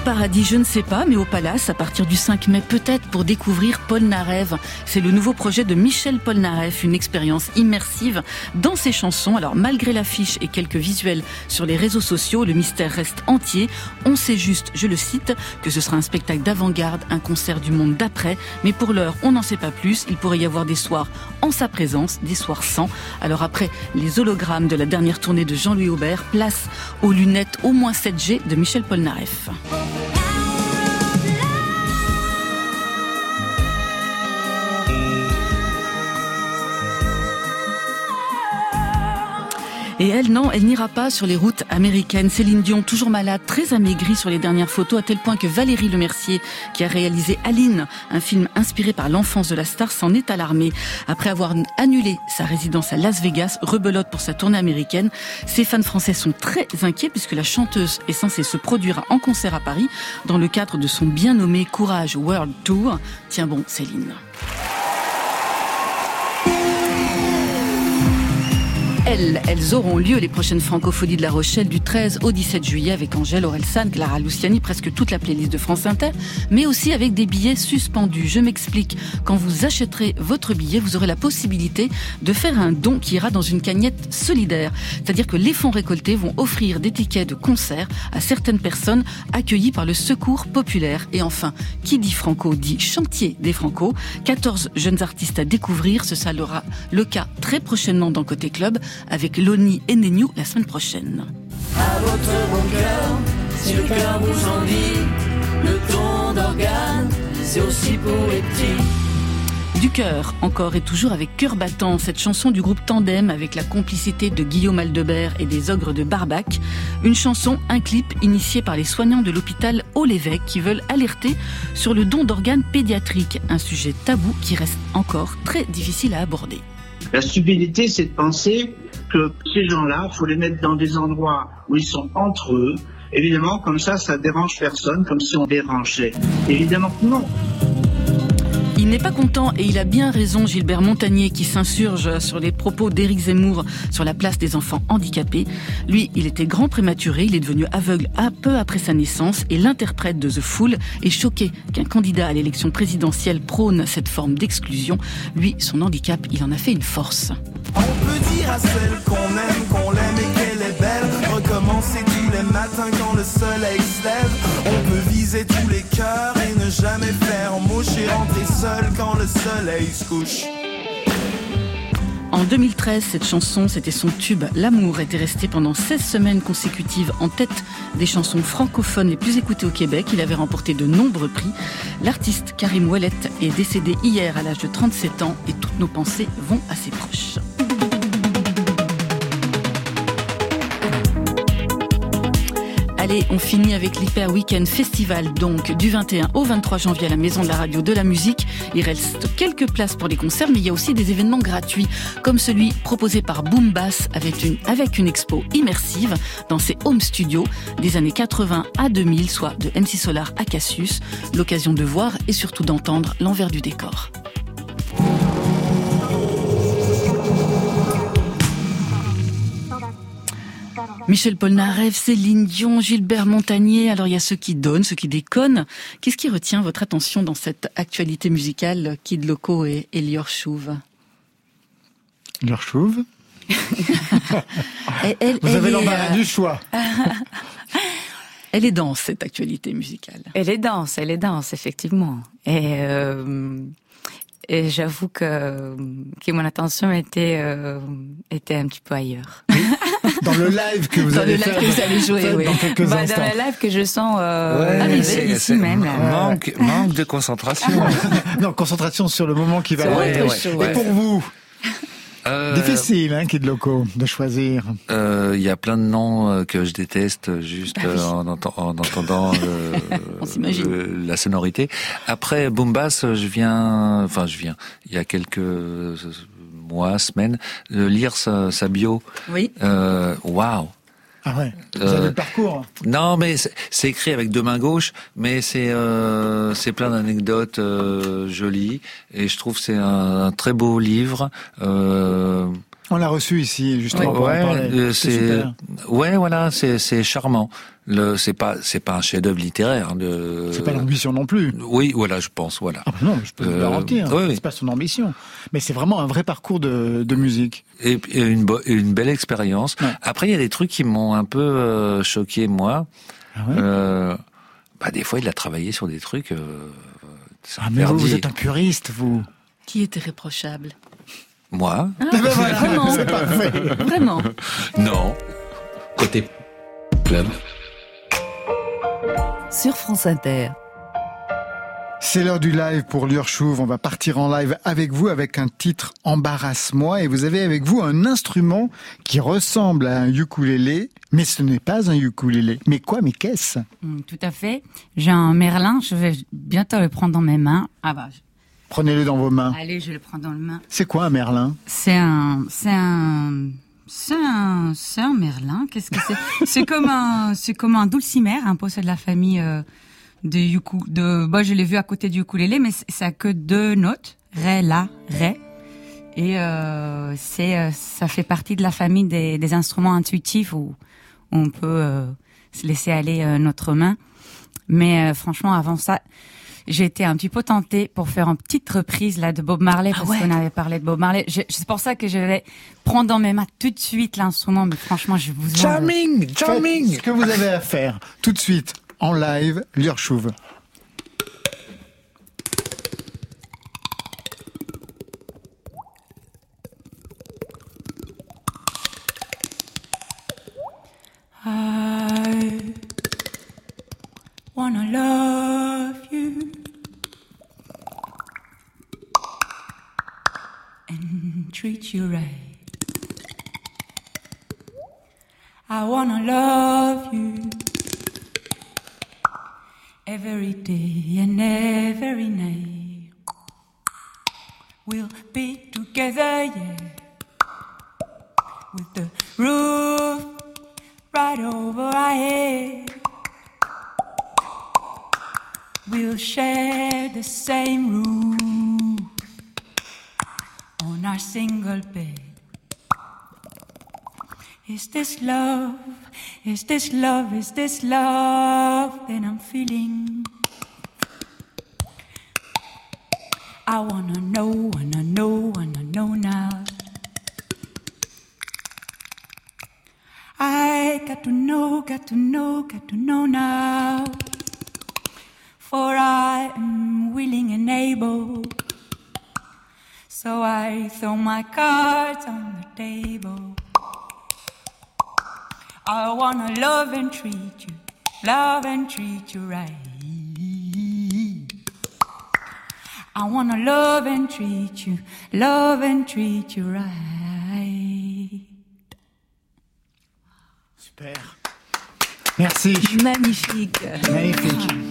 Paradis, je ne sais pas, mais au palace, à partir du 5 mai, peut-être pour découvrir Paul Narev. C'est le nouveau projet de Michel Polnareff, une expérience immersive dans ses chansons. Alors, malgré l'affiche et quelques visuels sur les réseaux sociaux, le mystère reste entier. On sait juste, je le cite, que ce sera un spectacle d'avant-garde, un concert du monde d'après. Mais pour l'heure, on n'en sait pas plus. Il pourrait y avoir des soirs en sa présence, des soirs sans. Alors après les hologrammes de la dernière tournée de Jean-Louis Aubert, place aux lunettes au moins 7G de Michel Polnareff. Et elle, non, elle n'ira pas sur les routes américaines. Céline Dion, toujours malade, très amaigrie sur les dernières photos, à tel point que Valérie Lemercier, qui a réalisé Aline, un film inspiré par l'enfance de la star, s'en est alarmée. Après avoir annulé sa résidence à Las Vegas, rebelote pour sa tournée américaine, ses fans français sont très inquiets puisque la chanteuse est censée se produire en concert à Paris dans le cadre de son bien nommé Courage World Tour. Tiens bon, Céline. Elles, elles auront lieu les prochaines francophonies de La Rochelle du 13 au 17 juillet avec Angèle Orelsan, Clara Luciani, presque toute la playlist de France Inter, mais aussi avec des billets suspendus. Je m'explique. Quand vous achèterez votre billet, vous aurez la possibilité de faire un don qui ira dans une cagnotte solidaire. C'est-à-dire que les fonds récoltés vont offrir des tickets de concert à certaines personnes accueillies par le secours populaire. Et enfin, qui dit Franco dit chantier des Franco. 14 jeunes artistes à découvrir. Ce sera le cas très prochainement dans Côté Club avec Loni et Nenyou la semaine prochaine. À votre bon cœur, si le cœur vous le don d'organe, c'est aussi pour les petits. Du cœur, encore et toujours avec Cœur battant, cette chanson du groupe Tandem avec la complicité de Guillaume Aldebert et des ogres de Barbac. Une chanson, un clip initié par les soignants de l'hôpital Haut-l'Évêque qui veulent alerter sur le don d'organes pédiatriques, un sujet tabou qui reste encore très difficile à aborder. La stupidité, c'est de penser que ces gens-là, faut les mettre dans des endroits où ils sont entre eux. Évidemment, comme ça, ça dérange personne, comme si on dérangeait. Évidemment que non. Il n'est pas content et il a bien raison Gilbert Montagnier qui s'insurge sur les propos d'Éric Zemmour sur la place des enfants handicapés. Lui, il était grand prématuré, il est devenu aveugle un peu après sa naissance et l'interprète de The Fool est choqué qu'un candidat à l'élection présidentielle prône cette forme d'exclusion. Lui, son handicap, il en a fait une force. À Recommencer tous les matins quand le soleil se lève? On peut viser tous les cœurs et ne jamais faire mouche et rentrer seul quand le soleil se couche. En 2013, cette chanson, c'était son tube L'amour, était resté pendant 16 semaines consécutives en tête des chansons francophones les plus écoutées au Québec. Il avait remporté de nombreux prix. L'artiste Karim Ouellet est décédé hier à l'âge de 37 ans et toutes nos pensées vont à ses proches. Allez, on finit avec l'Hyper Weekend Festival, donc du 21 au 23 janvier à la Maison de la Radio de la Musique. Il reste quelques places pour les concerts, mais il y a aussi des événements gratuits, comme celui proposé par Boom Bass avec une, expo immersive dans ses home studios des années 80 à 2000, soit de MC Solar à Cassius. L'occasion de voir et surtout d'entendre l'envers du décor. Michel Polnareff, Céline Dion, Gilbert Montagnier. Alors il y a ceux qui donnent, ceux qui déconnent. Qu'est-ce qui retient votre attention dans cette actualité musicale, Kid Loco et Elior Chouve Leur chouve Elle- elle- Vous elle avez l'embarras euh, du choix. Elle est dense cette actualité musicale. Elle est dense, elle est dense, effectivement. Et euh, Et j'avoue que, que mon attention était, euh, était un petit peu ailleurs. Dans le live que vous Dans allez le live faire que vous allez jouer, dans oui. quelques Bah, instants. dans le live que je sens euh, Ouais, arriver c'est- ici c'est- même. Là. Manque, manque de concentration. non, concentration sur le moment qui va arriver. ouais. Et pour vous, Euh, difficile, hein, Kid Loco, de choisir. euh, Il y a plein de noms euh, que je déteste juste oui. euh, en, enten- en entendant euh, la sonorité. Après Boombass, je viens, enfin je viens, il y a quelques mois, semaines, de lire sa, sa bio. Oui. Euh, Waouh Ah ouais, vous Euh, avez le parcours. Non, mais c'est écrit avec deux mains gauches, mais c'est euh, c'est plein d'anecdotes euh, jolies et je trouve que c'est un, un très beau livre. On l'a reçu ici, justement, pour en ouais, parler. euh, C'est ouais, voilà, c'est c'est charmant. Le c'est pas c'est pas un chef-d'œuvre littéraire. De... C'est pas l'ambition non plus. Oui, voilà, je pense, voilà. Ah bah non, je peux vous Euh, garantir. oui, oui. C'est pas son ambition. Mais c'est vraiment un vrai parcours de, de musique. Et, et une, bo- une belle expérience. Ouais. Après, il y a des trucs qui m'ont un peu euh, choqué moi. Ah ouais? Euh, bah des fois, il a travaillé sur des trucs. Euh, Ah, mais vous, vous êtes un puriste, vous. Qui était réprochable Moi Ah, Vraiment C'est parfait. Vraiment Non. Côté club, Sur France Inter. C'est l'heure du live pour Lurchouv. On va partir en live avec vous avec un titre Embarrasse-moi et vous avez avec vous un instrument qui ressemble à un ukulélé, mais ce n'est pas un ukulélé. Mais quoi, mais qu'est-ce? Mm, Tout à fait. J'ai un merlin, je vais bientôt le prendre dans mes mains. Ah bah, Prenez-le dans vos mains. allez, je le prends dans le main. C'est quoi un merlin? C'est un, c'est un, c'est un, c'est un merlin. Qu'est-ce que c'est? C'est comme un, c'est comme un dulcimer, un c'est de la famille euh, de yuku, de. Bah, je l'ai vu à côté du ukulélé, mais ça a que deux notes, ré, la, ré. Et euh, c'est, euh, ça fait partie de la famille des, des instruments intuitifs où on peut euh, se laisser aller notre main. Mais euh, franchement, avant ça, j'ai été un petit peu tentée pour faire une petite reprise là de Bob Marley Ah parce ouais. qu'on avait parlé de Bob Marley. Je- C'est pour ça que je vais prendre dans mes mains tout de suite l'instrument. Mais franchement, besoin. de- Charming, Faites charming. ce que vous avez à faire tout de suite en live, Lurchouv. I wanna love you treat you right. I wanna love you every day and every night. We'll be together, yeah, with the roof right over our head. We'll share the same room our single bed. Is this love? Is this love? Is this love that I'm feeling? I wanna know, wanna know, wanna know now. I got to know, got to know, got to know now. For I am willing and able. So I throw my cards on the table. I wanna love and treat you, love and treat you right. I wanna love and treat you, love and treat you right. Super. Merci. Magnifique Magnifique.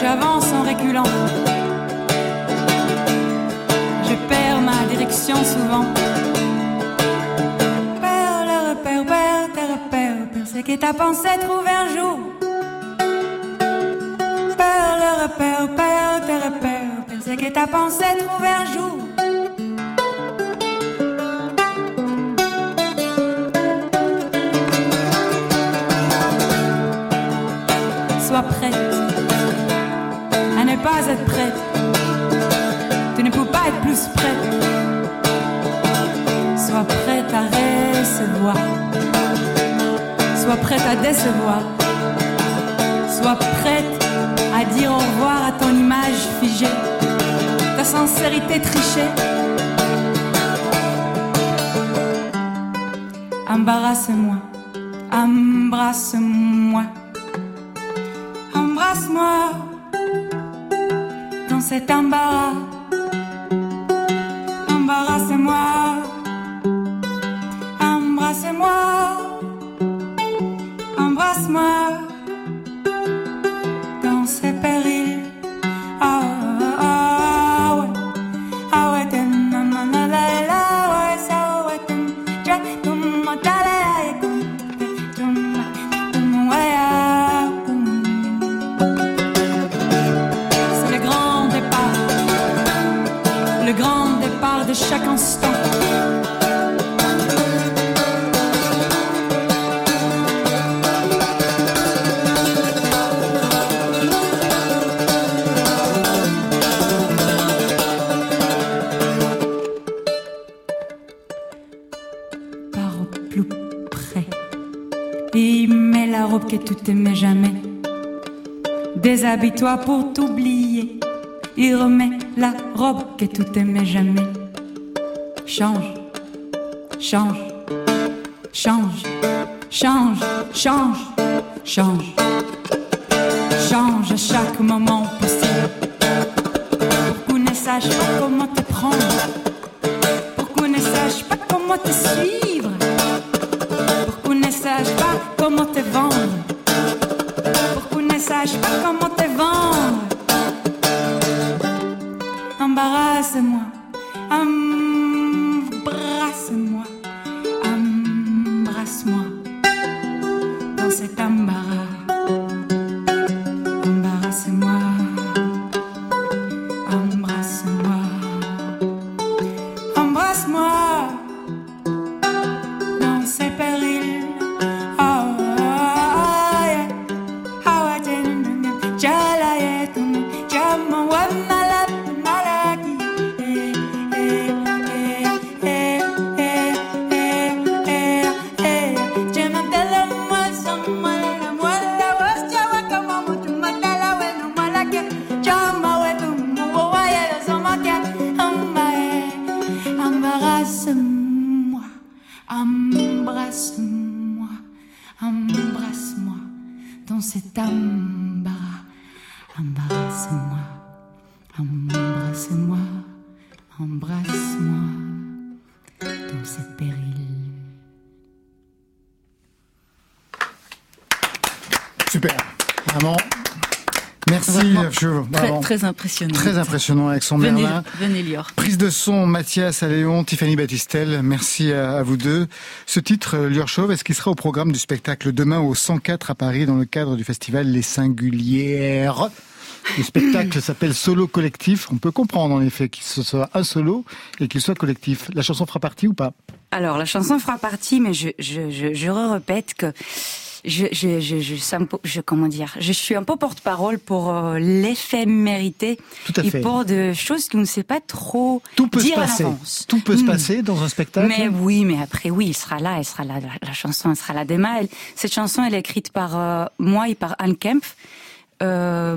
j'avance. En reculant. Je perds ma direction souvent. Perds le repère, qu'est-ce que ta pensée un jour. Le repère, tes repères, ce que ta pensée un jour. Prête. Sois prête à recevoir. Sois prête à décevoir. Sois prête à dire au revoir à ton image figée. Ta sincérité trichée. Embarrasse-moi. Embrasse-moi. Embrasse-moi dans cet embarras. Par au plus près, et mets la robe que tu t'aimais jamais. Déshabille-toi pour t'oublier. Il remet la robe que tu t'aimais jamais. Change, change, change, change, change, change. Change à chaque moment possible. Pour qu'on ne sache pas comment te prendre. Pour qu'on ne sache pas comment te suivre. Très, impressionnant. Très impressionnant avec son Venez, Merlin. venez Lior. Prise de son, Mathias Alléon, Tiffany Battistel. Merci à, à vous deux. Ce titre, euh, Lior Chauve, est-ce qu'il sera au programme du spectacle demain au 104 à Paris dans le cadre du festival Les Singulières? Le spectacle s'appelle Solo Collectif. On peut comprendre en effet qu'il ce soit un solo et qu'il soit collectif. La chanson fera partie ou pas? Alors, la chanson fera partie, mais je, je, je, je répète que je, je, je, je, ça me- je- comment dire, je suis un peu porte-parole pour euh, l'éphémérité Tout à et fait. pour des choses qu'on ne sait pas trop Tout peut dire se à passer. l'avance. Tout peut se Hmm. passer dans un spectacle. Mais oui, mais après, oui, il sera là, elle sera là, la, la chanson, elle sera là demain. Elle- cette chanson, elle est écrite par euh, moi et par Anne Kempf. Euh,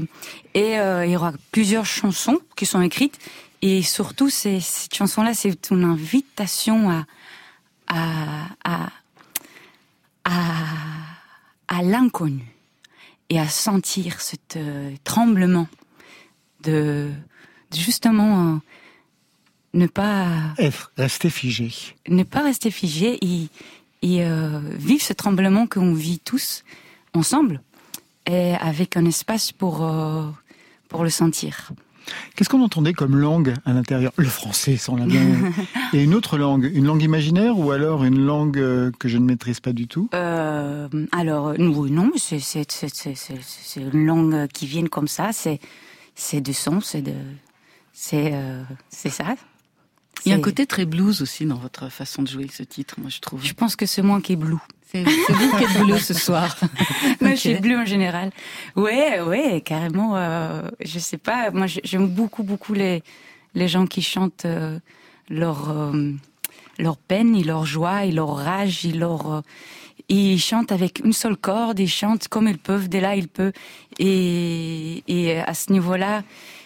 et euh, il y aura plusieurs chansons qui sont écrites. Et surtout, cette chanson-là, c'est une invitation à, à, à, à, à l'inconnu et à sentir ce euh, tremblement de, de justement euh, ne pas F, rester figé. ne pas rester figé et, et euh, vivre ce tremblement qu'on vit tous ensemble et avec un espace pour, pour le sentir. Qu'est-ce qu'on entendait comme langue à l'intérieur? Le français, sans la bien. Et une autre langue, une langue imaginaire ou alors une langue euh, que je ne maîtrise pas du tout? Euh, alors, oui, non, c'est une langue qui vient comme ça. C'est du son, c'est de c'est euh, c'est ça. Il y a un côté très blues aussi dans votre façon de jouer ce titre, moi je trouve. Je pense que c'est moi qui est blue. C'est vous qui êtes bleu ce soir. Moi, je suis bleu en général. Ouais, ouais, carrément. Euh, je sais pas. Moi, j'ai- j'aime beaucoup, beaucoup les les gens qui chantent euh, leur euh, leur peine, et leur joie, et leur rage, et leur euh, ils chantent avec une seule corde, ils chantent comme ils peuvent, dès là ils peuvent. Et, et à ce niveau-là,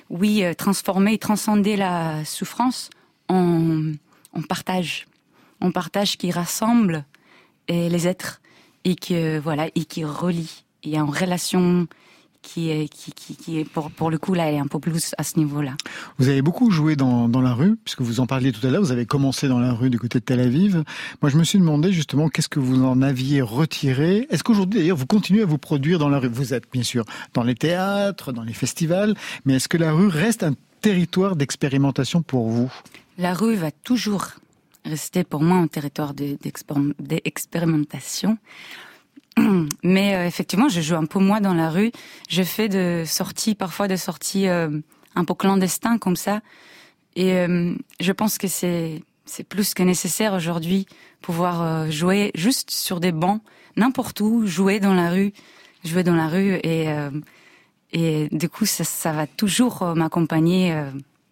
oui, transformer transcender la souffrance en, en partage. En partage qui rassemble et les êtres et que voilà et qui relie. A une relation qui est qui, qui, est pour pour le coup là est un peu plus à ce niveau-là. Vous avez beaucoup joué dans, dans la rue, puisque vous en parliez tout à l'heure, vous avez commencé dans la rue du côté de Tel Aviv. Moi, je me suis demandé justement qu'est-ce que vous en aviez retiré? Est-ce qu'aujourd'hui, d'ailleurs, vous continuez à vous produire dans la rue? Vous êtes bien sûr dans les théâtres, dans les festivals, mais est-ce que la rue reste un territoire d'expérimentation pour vous? La rue va toujours rester pour moi un territoire de- d'expérim- d'expérimentation. Mais euh, effectivement, je joue un peu moi dans la rue. Je fais de sorties, parfois des sorties euh, un peu clandestins comme ça. Et euh, je pense que c'est plus que nécessaire aujourd'hui pouvoir jouer juste sur des bancs, n'importe où, jouer dans la rue, jouer dans la rue et du coup ça, ça va toujours m'accompagner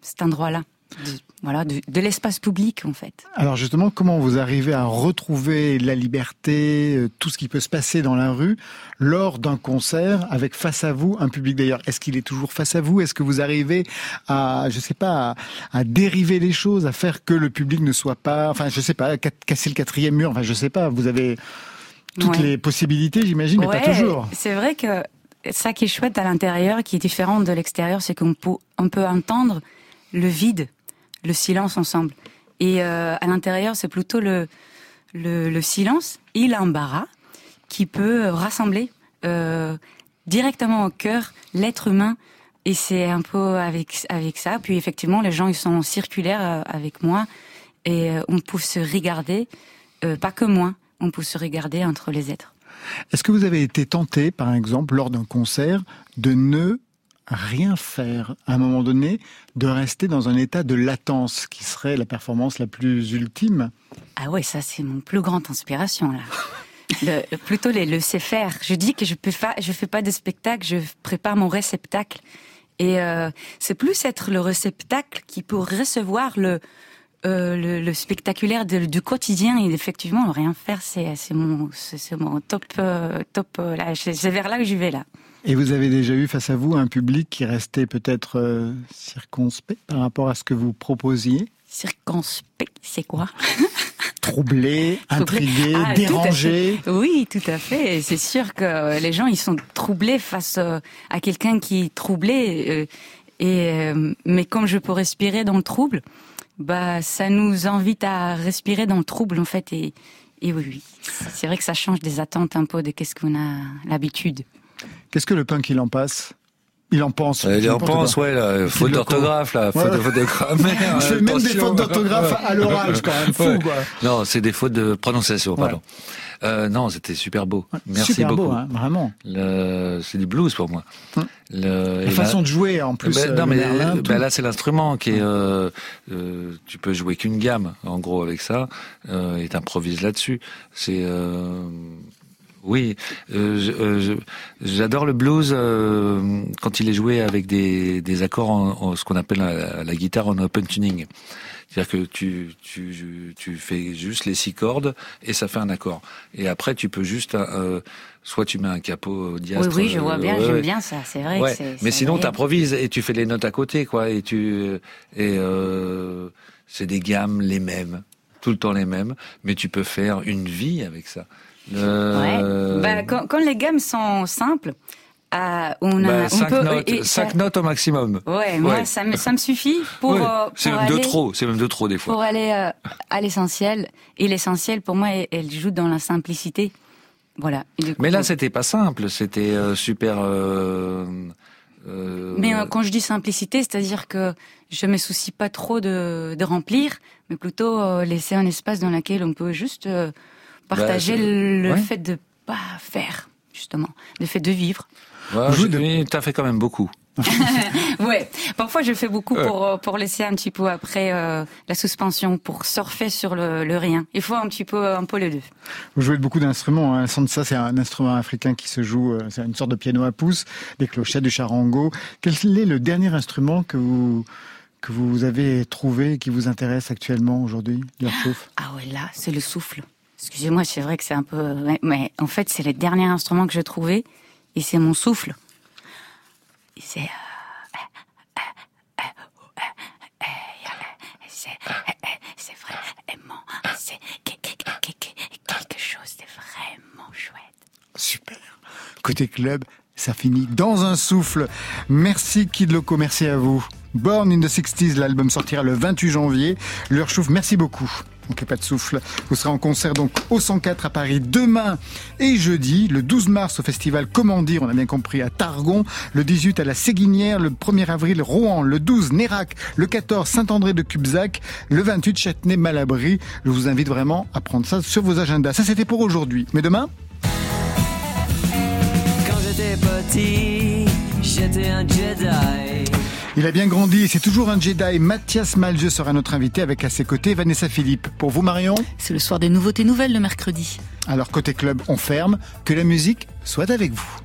cet endroit-là, de, voilà, de, de l'espace public en fait. Alors justement, comment vous arrivez à retrouver la liberté, euh, tout ce qui peut se passer dans la rue, lors d'un concert, avec face à vous un public d'ailleurs? Est-ce qu'il est toujours face à vous? Est-ce que vous arrivez à, je sais pas, à, à dériver les choses, à faire que le public ne soit pas, enfin, je sais pas, casser le quatrième mur? Enfin, je sais pas. Vous avez toutes Ouais. les possibilités, j'imagine, mais pas toujours. C'est vrai que ça qui est chouette à l'intérieur, qui est différent de l'extérieur, c'est qu'on peut, on peut entendre le vide, le silence ensemble. Et euh, à l'intérieur, c'est plutôt le, le, le silence et l'embarras qui peut rassembler euh, directement au cœur l'être humain. Et c'est un peu avec avec ça. Puis effectivement, les gens ils sont circulaires euh, avec moi et on peut se regarder, pas que moi, on peut se regarder entre les êtres. Est-ce que vous avez été tenté, par exemple, lors d'un concert, de ne rien faire à un moment donné, de rester dans un état de latence, qui serait la performance la plus ultime Ah ouais, ça c'est mon plus grande inspiration là. Plutôt les laisser faire. Je dis que je peux pas, fais pas de spectacle, je prépare mon réceptacle. Et euh, c'est plus être le réceptacle qui peut recevoir le euh, le, spectaculaire du quotidien et effectivement rien faire c'est mon mon top euh, top là c'est vers là que je vais là. Et vous avez déjà eu face à vous un public qui restait peut-être euh, circonspect par rapport à ce que vous proposiez? Circonspect, c'est quoi? Troublé, intrigué, Ah, dérangé. Oui, tout à fait. C'est sûr que les gens, ils sont troublés face euh, à quelqu'un qui est troublé. euh, Et euh, mais comme je peux respirer dans le trouble, bah ça nous invite à respirer dans le trouble en fait. Et, et oui, oui, c'est vrai que ça change des attentes un peu de qu'est-ce qu'on a l'habitude. Qu'est-ce que le punk il en passe? Il en pense. Euh, Il en pense, ouais, là, faute d'orthographe, là, faute Ouais. de, faute de grammaire. Je fais même des fautes d'orthographe à l'oral, c'est quand même fou, Ouais. quoi. Non, c'est des fautes de prononciation, pardon. Euh, non, c'était super beau. Merci Super beaucoup. beau, hein, vraiment. Le- C'est du blues pour moi. Le- La façon de jouer, en plus, Ben, euh, non, mais Merlin, ben là, c'est l'instrument qui est. euh, euh, tu peux jouer qu'une gamme, en gros, avec ça, et t'improvises là-dessus. C'est. Oui, euh, euh, j'adore le blues euh, quand il est joué avec des, des accords en, en ce qu'on appelle la, la guitare en open tuning. C'est-à-dire que tu, tu, tu fais juste les six cordes et ça fait un accord. Et après, tu peux juste, euh, soit tu mets un capot au Oui, diastre. oui, je vois bien, ouais, j'aime bien ça. C'est vrai. Ouais, que c'est- mais sinon, agréable. t'improvises et tu fais les notes à côté, quoi. Et tu et c'est des gammes les mêmes, tout le temps les mêmes, mais tu peux faire une vie avec ça. Ouais. Bah, quand, quand les gammes sont simples, euh, on, a, Bah, on peut. notes, et- cinq ça- notes au maximum. Ouais, moi ça me ça me suffit pour. Ouais, euh, c'est même de aller- trop, c'est même de trop des fois. Pour aller euh, à l'essentiel. Et l'essentiel, pour moi, elle, elle joue dans la simplicité. Voilà. Coup, Mais là, c'était pas simple, c'était euh, super. Euh, euh, Mais euh, quand je dis simplicité, c'est-à-dire que je me soucie pas trop de, de remplir, mais plutôt euh, laisser un espace dans lequel on peut juste euh, partager Bah, le ouais. fait de pas faire, justement, le fait de vivre. Ouais, je- oui, t'as fait quand même beaucoup. ouais, parfois je fais beaucoup pour euh, pour laisser un petit peu après euh, la suspension, pour surfer sur le, le rien. Il faut un petit peu un peu les deux. Vous jouez de beaucoup d'instruments. Hein. Le sansa, c'est un instrument africain qui se joue, euh, c'est une sorte de piano à pouce, des clochettes, du charango. Quel est le dernier instrument que vous que vous avez trouvé et qui vous intéresse actuellement aujourd'hui, Ah ouais, là, c'est le souffle. Excusez-moi, c'est vrai que c'est un peu... Mais, en fait, c'est le dernier instrument que j'ai trouvé, et c'est mon souffle. C'est... euh, C'est c'est vraiment... C'est quelque chose de vraiment chouette. Super. Côté club, ça finit dans un souffle. Merci Kid Loco, merci à vous. Born in the 60s, l'album sortira le 28 janvier. Leur chouffe, merci beaucoup. Donc pas de souffle. Vous serez en concert donc au 104 à Paris demain et jeudi, le 12 mars au festival Comment dire, on a bien compris, à Targon, le 18 à la Séguinière, le 1er avril Rouen, le 12 Nérac, le 14 Saint-André de Cubzac, le 28 Châtenay-Malabry. Je vous invite vraiment à prendre ça sur vos agendas. Ça c'était pour aujourd'hui. Mais demain? Quand j'étais petit, j'étais un Jedi. Il a bien grandi et c'est toujours un Jedi. Mathias Malzieu sera notre invité avec à ses côtés Vanessa Philippe. Pour vous Marion C'est le soir des nouveautés nouvelles le mercredi. Alors côté club, on ferme. Que la musique soit avec vous.